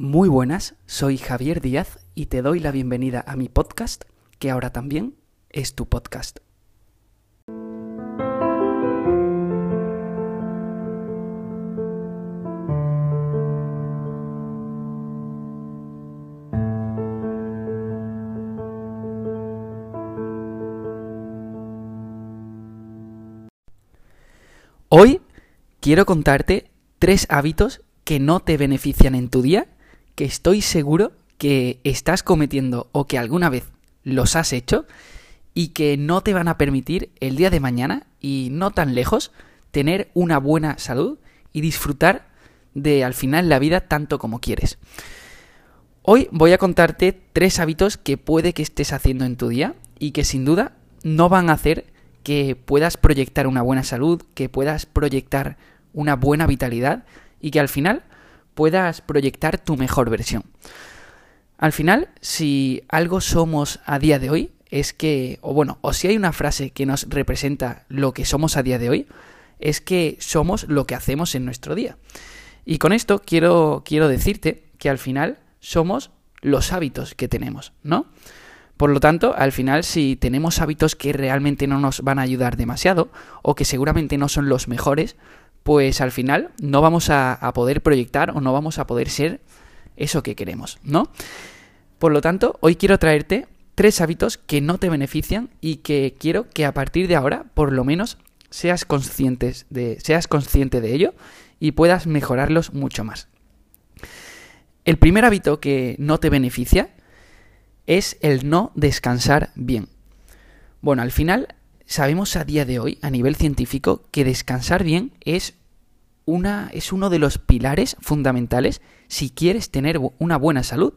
Muy buenas, soy Javier Díaz y te doy la bienvenida a mi podcast, que ahora también es tu podcast. Hoy quiero contarte tres hábitos que no te benefician en tu día, que estoy seguro que estás cometiendo o que alguna vez los has hecho y que no te van a permitir el día de mañana y no tan lejos tener una buena salud y disfrutar de al final la vida tanto como quieres. Hoy voy a contarte tres hábitos que puede que estés haciendo en tu día y que sin duda no van a hacer que puedas proyectar una buena salud, que puedas proyectar una buena vitalidad y que al final puedas proyectar tu mejor versión. Al final, si algo somos a día de hoy, es que, o bueno, o si hay una frase que nos representa lo que somos a día de hoy, es que somos lo que hacemos en nuestro día. Y con esto quiero, quiero decirte que al final somos los hábitos que tenemos, ¿no? Por lo tanto, al final, si tenemos hábitos que realmente no nos van a ayudar demasiado, o que seguramente no son los mejores, pues al final no vamos a, poder proyectar o no vamos a poder ser eso que queremos, ¿no? Por lo tanto, hoy quiero traerte tres hábitos que no te benefician y que quiero que a partir de ahora, por lo menos, seas, conscientes de, seas consciente de ello y puedas mejorarlos mucho más. El primer hábito que no te beneficia es el no descansar bien. Bueno, al final sabemos a día de hoy, a nivel científico, que descansar bien es una es uno de los pilares fundamentales si quieres tener una buena salud.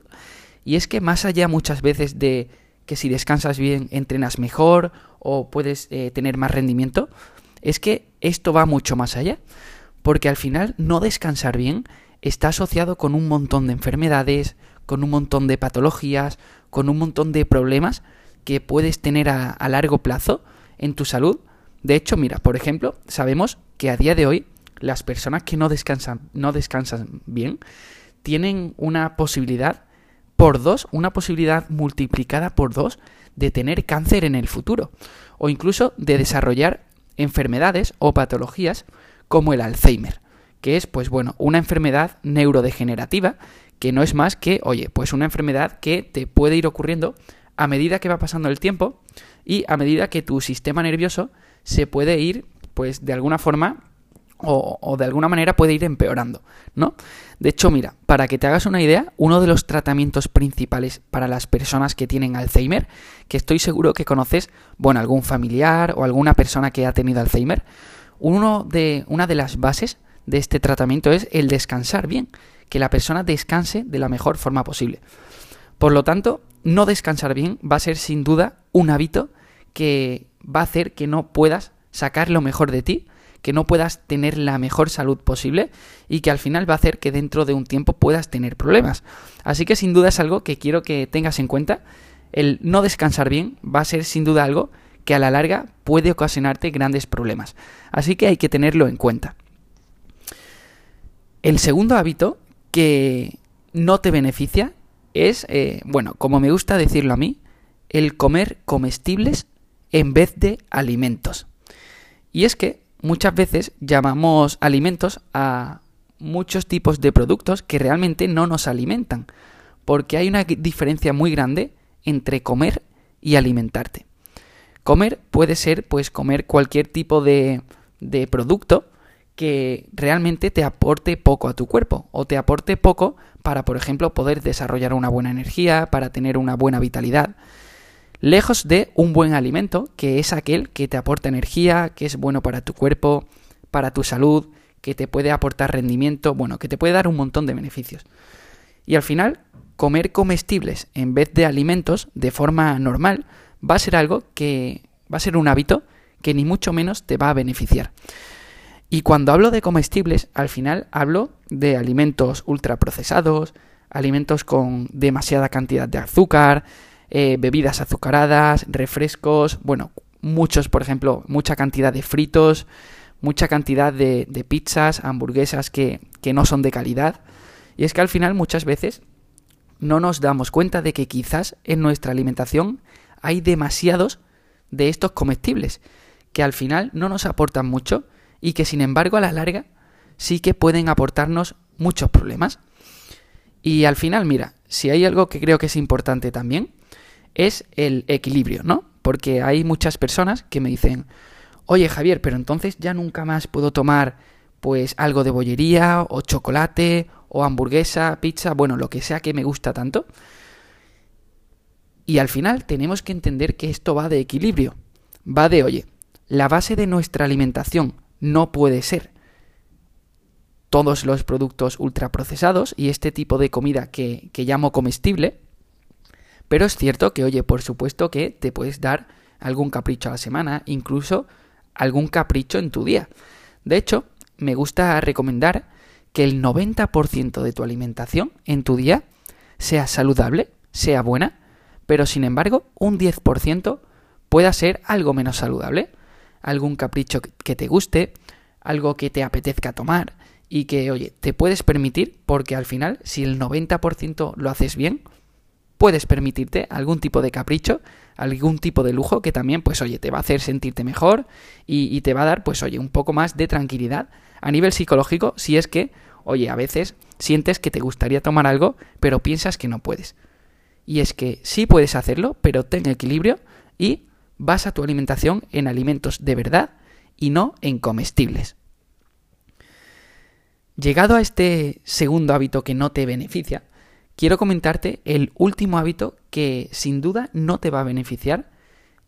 Y es que más allá muchas veces de que si descansas bien entrenas mejor o puedes eh, tener más rendimiento, es que esto va mucho más allá. Porque al final no descansar bien está asociado con un montón de enfermedades, con un montón de patologías, con un montón de problemas que puedes tener a, a largo plazo en tu salud. De hecho, mira, por ejemplo, sabemos que a día de hoy las personas que no descansan, no descansan bien tienen una posibilidad por dos, una posibilidad multiplicada por dos de tener cáncer en el futuro o incluso de desarrollar enfermedades o patologías como el Alzheimer, que es pues bueno, una enfermedad neurodegenerativa que no es más que, oye, pues una enfermedad que te puede ir ocurriendo a medida que va pasando el tiempo y a medida que tu sistema nervioso se puede ir, pues de alguna forma o, de alguna manera puede ir empeorando, ¿no? De hecho, mira, para que te hagas una idea, uno de los tratamientos principales para las personas que tienen Alzheimer, que estoy seguro que conoces, bueno, algún familiar o alguna persona que ha tenido Alzheimer, uno de, una de las bases de este tratamiento es el descansar bien, que la persona descanse de la mejor forma posible. Por lo tanto, no descansar bien va a ser sin duda un hábito que va a hacer que no puedas sacar lo mejor de ti, que no puedas tener la mejor salud posible y que al final va a hacer que dentro de un tiempo puedas tener problemas. Así que sin duda es algo que quiero que tengas en cuenta. El no descansar bien va a ser sin duda algo que a la larga puede ocasionarte grandes problemas. Así que hay que tenerlo en cuenta. El segundo hábito que no te beneficia es, eh, bueno, como me gusta decirlo a mí, el comer comestibles en vez de alimentos. Y es que muchas veces llamamos alimentos a muchos tipos de productos que realmente no nos alimentan, porque hay una diferencia muy grande entre comer y alimentarte. Comer puede ser pues comer cualquier tipo de, de producto que realmente te aporte poco a tu cuerpo o te aporte poco para, por ejemplo, poder desarrollar una buena energía, para tener una buena vitalidad. Lejos de un buen alimento, que es aquel que te aporta energía, que es bueno para tu cuerpo, para tu salud, que te puede aportar rendimiento, bueno, que te puede dar un montón de beneficios. Y al final, comer comestibles en vez de alimentos de forma normal va a ser algo que va a ser un hábito que ni mucho menos te va a beneficiar. Y cuando hablo de comestibles, al final hablo de alimentos ultraprocesados, alimentos con demasiada cantidad de azúcar, eh, bebidas azucaradas, refrescos, bueno, muchos, por ejemplo, mucha cantidad de fritos, mucha cantidad de, de pizzas, hamburguesas que, que no son de calidad Y es que al final muchas veces no nos damos cuenta de que quizás en nuestra alimentación hay demasiados de estos comestibles que al final no nos aportan mucho y que sin embargo a la larga sí que pueden aportarnos muchos problemas. Y al final, mira, si hay algo que creo que es importante también, es el equilibrio, ¿no? Porque hay muchas personas que me dicen, oye Javier, pero entonces ya nunca más puedo tomar pues algo de bollería o chocolate o hamburguesa, pizza, bueno, lo que sea que me gusta tanto. Y al final tenemos que entender que esto va de equilibrio. Va de, oye, la base de nuestra alimentación no puede ser todos los productos ultraprocesados y este tipo de comida que, que llamo comestible. Pero es cierto que, oye, por supuesto que te puedes dar algún capricho a la semana, incluso algún capricho en tu día. De hecho, me gusta recomendar que el 90% de tu alimentación en tu día sea saludable, sea buena, pero sin embargo un 10% pueda ser algo menos saludable, algún capricho que te guste, algo que te apetezca tomar y que, oye, te puedes permitir porque al final si el 90% lo haces bien, puedes permitirte algún tipo de capricho, algún tipo de lujo que también, pues oye, te va a hacer sentirte mejor y, te va a dar, pues oye, un poco más de tranquilidad a nivel psicológico si es que, oye, a veces sientes que te gustaría tomar algo, pero piensas que no puedes. Y es que sí puedes hacerlo, pero ten equilibrio y basa tu alimentación en alimentos de verdad y no en comestibles. Llegado a este segundo hábito que no te beneficia, quiero comentarte el último hábito que sin duda no te va a beneficiar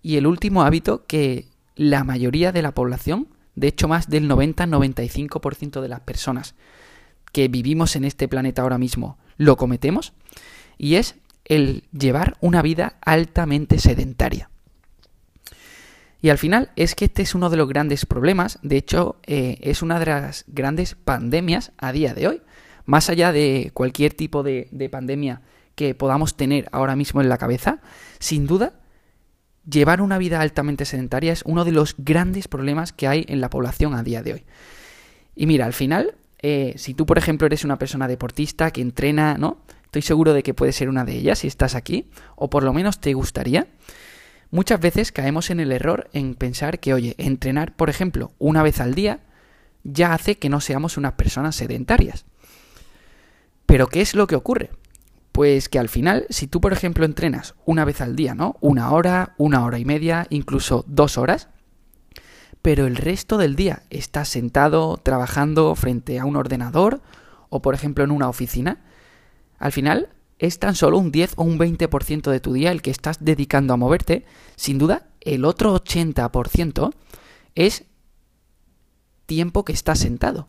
y el último hábito que la mayoría de la población, de hecho más del 90-95% de las personas que vivimos en este planeta ahora mismo, lo cometemos, y es el llevar una vida altamente sedentaria. Y al final es que este es uno de los grandes problemas, de hecho eh, es una de las grandes pandemias a día de hoy más allá de cualquier tipo de, pandemia que podamos tener ahora mismo en la cabeza, sin duda, llevar una vida altamente sedentaria es uno de los grandes problemas que hay en la población a día de hoy. Y mira, al final, eh, si tú, por ejemplo, eres una persona deportista que entrena, ¿no? Estoy seguro de que puedes ser una de ellas si estás aquí, o por lo menos te gustaría. Muchas veces caemos en el error en pensar que, oye, entrenar, por ejemplo, una vez al día, ya hace que no seamos unas personas sedentarias. Pero ¿qué es lo que ocurre? Pues que al final, si tú, por ejemplo, entrenas una vez al día, ¿no? Una hora, una hora y media, incluso dos horas, pero el resto del día estás sentado, trabajando frente a un ordenador o, por ejemplo, en una oficina, al final es tan solo un 10 o un 20% de tu día el que estás dedicando a moverte. Sin duda, el otro 80% es tiempo que estás sentado.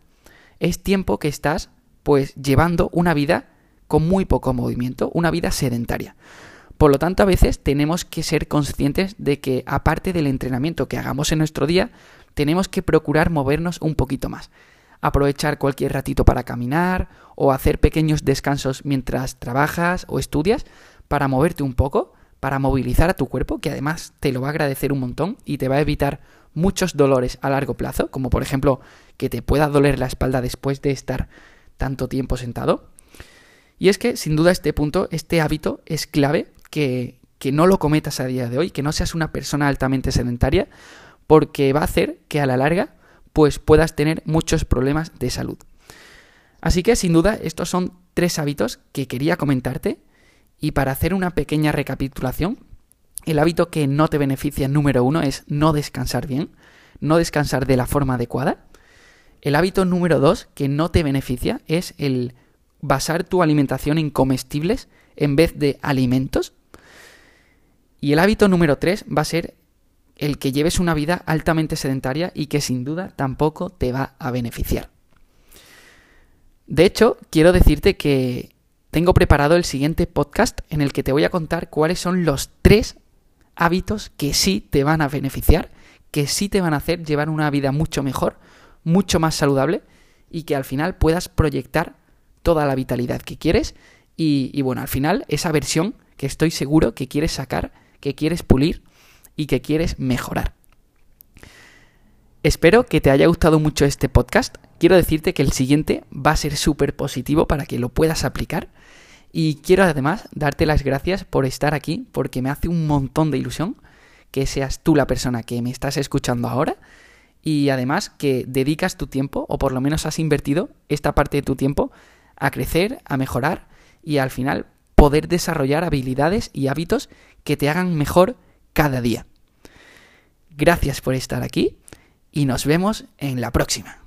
Es tiempo que estás pues llevando una vida con muy poco movimiento, una vida sedentaria. Por lo tanto, a veces tenemos que ser conscientes de que aparte del entrenamiento que hagamos en nuestro día, tenemos que procurar movernos un poquito más. Aprovechar cualquier ratito para caminar o hacer pequeños descansos mientras trabajas o estudias para moverte un poco, para movilizar a tu cuerpo, que además te lo va a agradecer un montón y te va a evitar muchos dolores a largo plazo, como por ejemplo que te pueda doler la espalda después de estar tanto tiempo sentado. Y es que, sin duda, este punto, este hábito es clave que, que no lo cometas a día de hoy, que no seas una persona altamente sedentaria, porque va a hacer que a la larga pues puedas tener muchos problemas de salud. Así que sin duda estos son tres hábitos que quería comentarte y para hacer una pequeña recapitulación, el hábito que no te beneficia número uno es no descansar bien, no descansar de la forma adecuada. El hábito número dos que no te beneficia es el basar tu alimentación en comestibles en vez de alimentos. Y el hábito número tres va a ser el que lleves una vida altamente sedentaria y que sin duda tampoco te va a beneficiar. De hecho, quiero decirte que tengo preparado el siguiente podcast en el que te voy a contar cuáles son los tres hábitos que sí te van a beneficiar, que sí te van a hacer llevar una vida mucho mejor, mucho más saludable y que al final puedas proyectar toda la vitalidad que quieres y, bueno, al final esa versión que estoy seguro que quieres sacar, que quieres pulir y que quieres mejorar. Espero que te haya gustado mucho este podcast. quiero decirte que el siguiente va a ser súper positivo para que lo puedas aplicar. Y quiero además darte las gracias por estar aquí, porque me hace un montón de ilusión que seas tú la persona que me estás escuchando ahora y además que dedicas tu tiempo, o por lo menos has invertido esta parte de tu tiempo, a crecer, a mejorar y al final poder desarrollar habilidades y hábitos que te hagan mejor cada día. Gracias por estar aquí y nos vemos en la próxima.